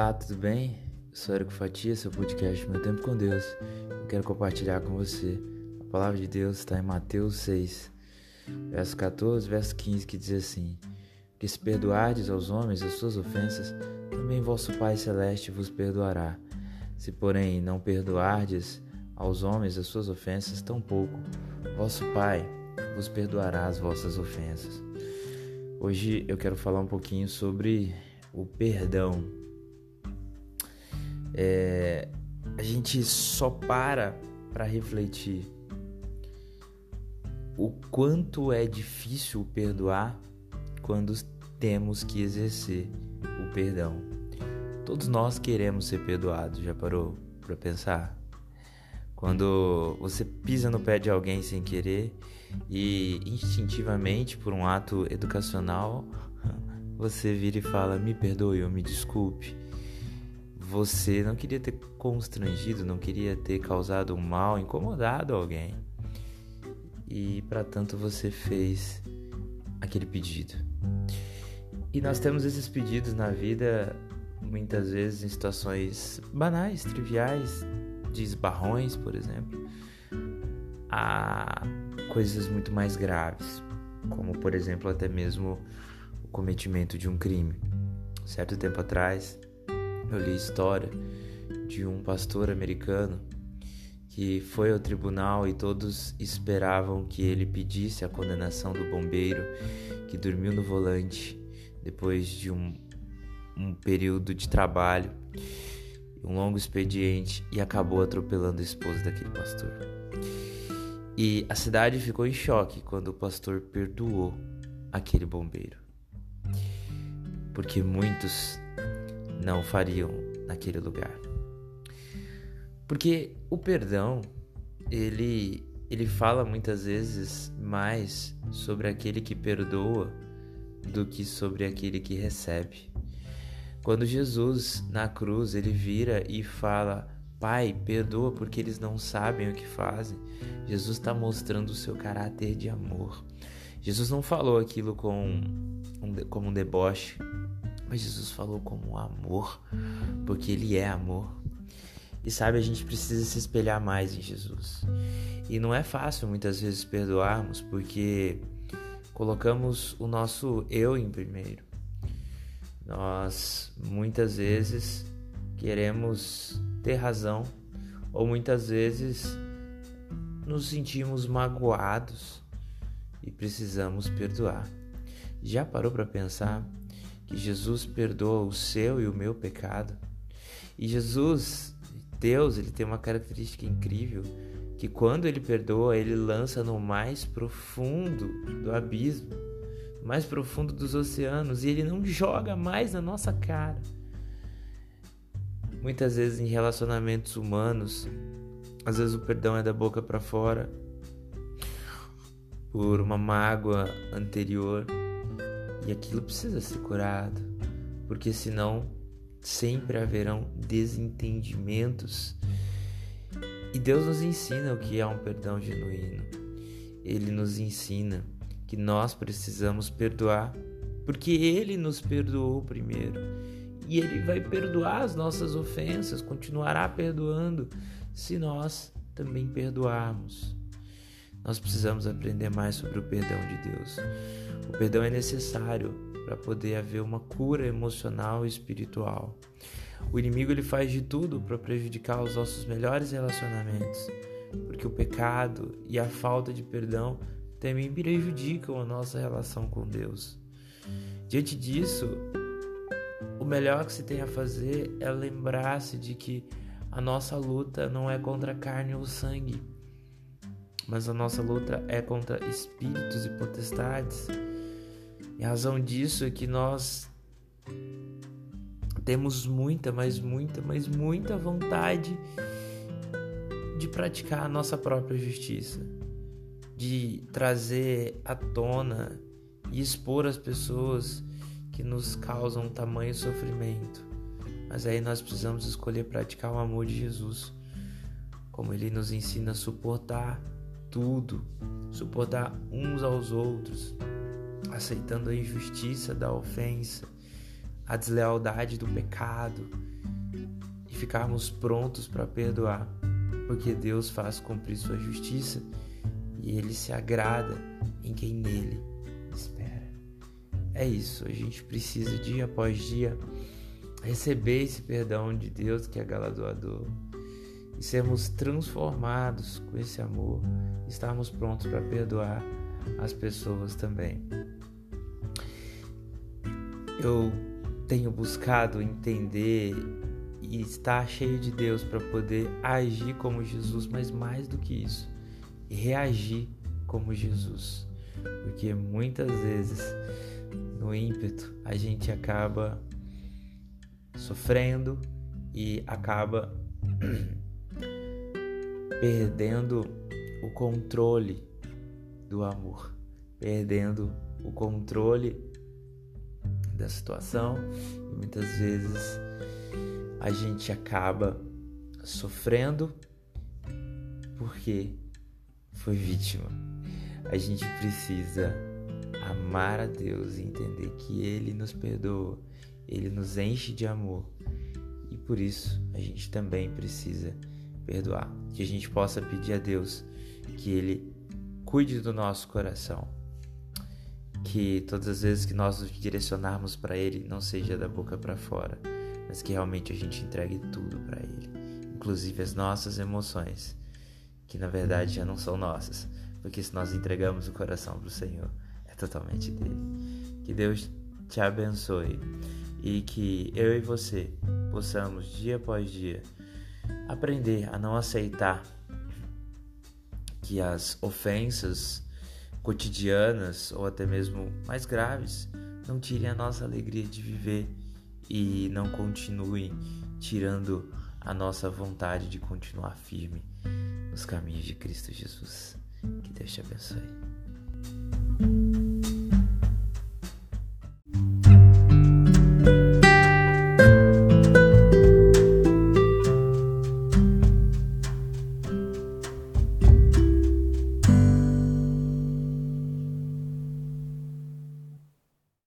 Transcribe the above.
Olá, tudo bem? Eu sou Érico Fatia, seu podcast Meu Tempo com Deus. Eu quero compartilhar com você. A palavra de Deus está em Mateus 6, verso 14, verso 15, que diz assim: Que se perdoardes aos homens as suas ofensas, também vosso Pai Celeste vos perdoará. Se, porém, não perdoardes aos homens as suas ofensas, tampouco vosso Pai vos perdoará as vossas ofensas. Hoje eu quero falar um pouquinho sobre o perdão. É, a gente só para para refletir o quanto é difícil perdoar quando temos que exercer o perdão. Todos nós queremos ser perdoados, já parou para pensar? Quando você pisa no pé de alguém sem querer e instintivamente, por um ato educacional, você vira e fala: Me perdoe ou me desculpe. Você não queria ter constrangido, não queria ter causado um mal, incomodado alguém. E para tanto você fez aquele pedido. E nós temos esses pedidos na vida muitas vezes em situações banais, triviais, de esbarrões, por exemplo, a coisas muito mais graves, como por exemplo até mesmo o cometimento de um crime. Certo tempo atrás, eu li a história de um pastor americano que foi ao tribunal e todos esperavam que ele pedisse a condenação do bombeiro que dormiu no volante depois de um, um período de trabalho, um longo expediente e acabou atropelando a esposa daquele pastor. E a cidade ficou em choque quando o pastor perdoou aquele bombeiro. Porque muitos não fariam naquele lugar. Porque o perdão, ele ele fala muitas vezes mais sobre aquele que perdoa do que sobre aquele que recebe. Quando Jesus na cruz ele vira e fala: Pai, perdoa porque eles não sabem o que fazem. Jesus está mostrando o seu caráter de amor. Jesus não falou aquilo com um, como um deboche, mas Jesus falou como amor, porque Ele é amor. E sabe, a gente precisa se espelhar mais em Jesus. E não é fácil muitas vezes perdoarmos, porque colocamos o nosso eu em primeiro. Nós muitas vezes queremos ter razão, ou muitas vezes nos sentimos magoados e precisamos perdoar. Já parou para pensar que Jesus perdoa o seu e o meu pecado. E Jesus, Deus, ele tem uma característica incrível que quando ele perdoa, ele lança no mais profundo do abismo, mais profundo dos oceanos, e ele não joga mais na nossa cara. Muitas vezes em relacionamentos humanos, às vezes o perdão é da boca para fora por uma mágoa anterior e aquilo precisa ser curado, porque senão sempre haverão desentendimentos. E Deus nos ensina o que é um perdão genuíno. Ele nos ensina que nós precisamos perdoar, porque Ele nos perdoou primeiro. E Ele vai perdoar as nossas ofensas, continuará perdoando, se nós também perdoarmos. Nós precisamos aprender mais sobre o perdão de Deus. O perdão é necessário para poder haver uma cura emocional e espiritual. O inimigo ele faz de tudo para prejudicar os nossos melhores relacionamentos, porque o pecado e a falta de perdão também prejudicam a nossa relação com Deus. Diante disso, o melhor que se tem a fazer é lembrar-se de que a nossa luta não é contra a carne ou sangue, mas a nossa luta é contra espíritos e potestades. E a razão disso é que nós temos muita, mas muita, mas muita vontade de praticar a nossa própria justiça, de trazer à tona e expor as pessoas que nos causam tamanho sofrimento. Mas aí nós precisamos escolher praticar o amor de Jesus, como ele nos ensina a suportar tudo, suportar uns aos outros, aceitando a injustiça da ofensa, a deslealdade do pecado e ficarmos prontos para perdoar, porque Deus faz cumprir sua justiça e ele se agrada em quem nele espera. É isso, a gente precisa dia após dia receber esse perdão de Deus que é galardoador e sermos transformados com esse amor, estarmos prontos para perdoar as pessoas também. Eu tenho buscado entender e estar cheio de Deus para poder agir como Jesus, mas mais do que isso, reagir como Jesus. Porque muitas vezes, no ímpeto, a gente acaba sofrendo e acaba perdendo o controle do amor, perdendo o controle da situação e muitas vezes a gente acaba sofrendo porque foi vítima. A gente precisa amar a Deus e entender que Ele nos perdoa, Ele nos enche de amor e por isso a gente também precisa perdoar. Que a gente possa pedir a Deus que Ele cuide do nosso coração. Que todas as vezes que nós nos direcionarmos para Ele não seja da boca para fora, mas que realmente a gente entregue tudo para Ele, inclusive as nossas emoções, que na verdade já não são nossas, porque se nós entregamos o coração para o Senhor, é totalmente dele. Que Deus te abençoe e que eu e você possamos dia após dia aprender a não aceitar que as ofensas cotidianas ou até mesmo mais graves não tirem a nossa alegria de viver e não continuem tirando a nossa vontade de continuar firme nos caminhos de Cristo Jesus. Que Deus te abençoe.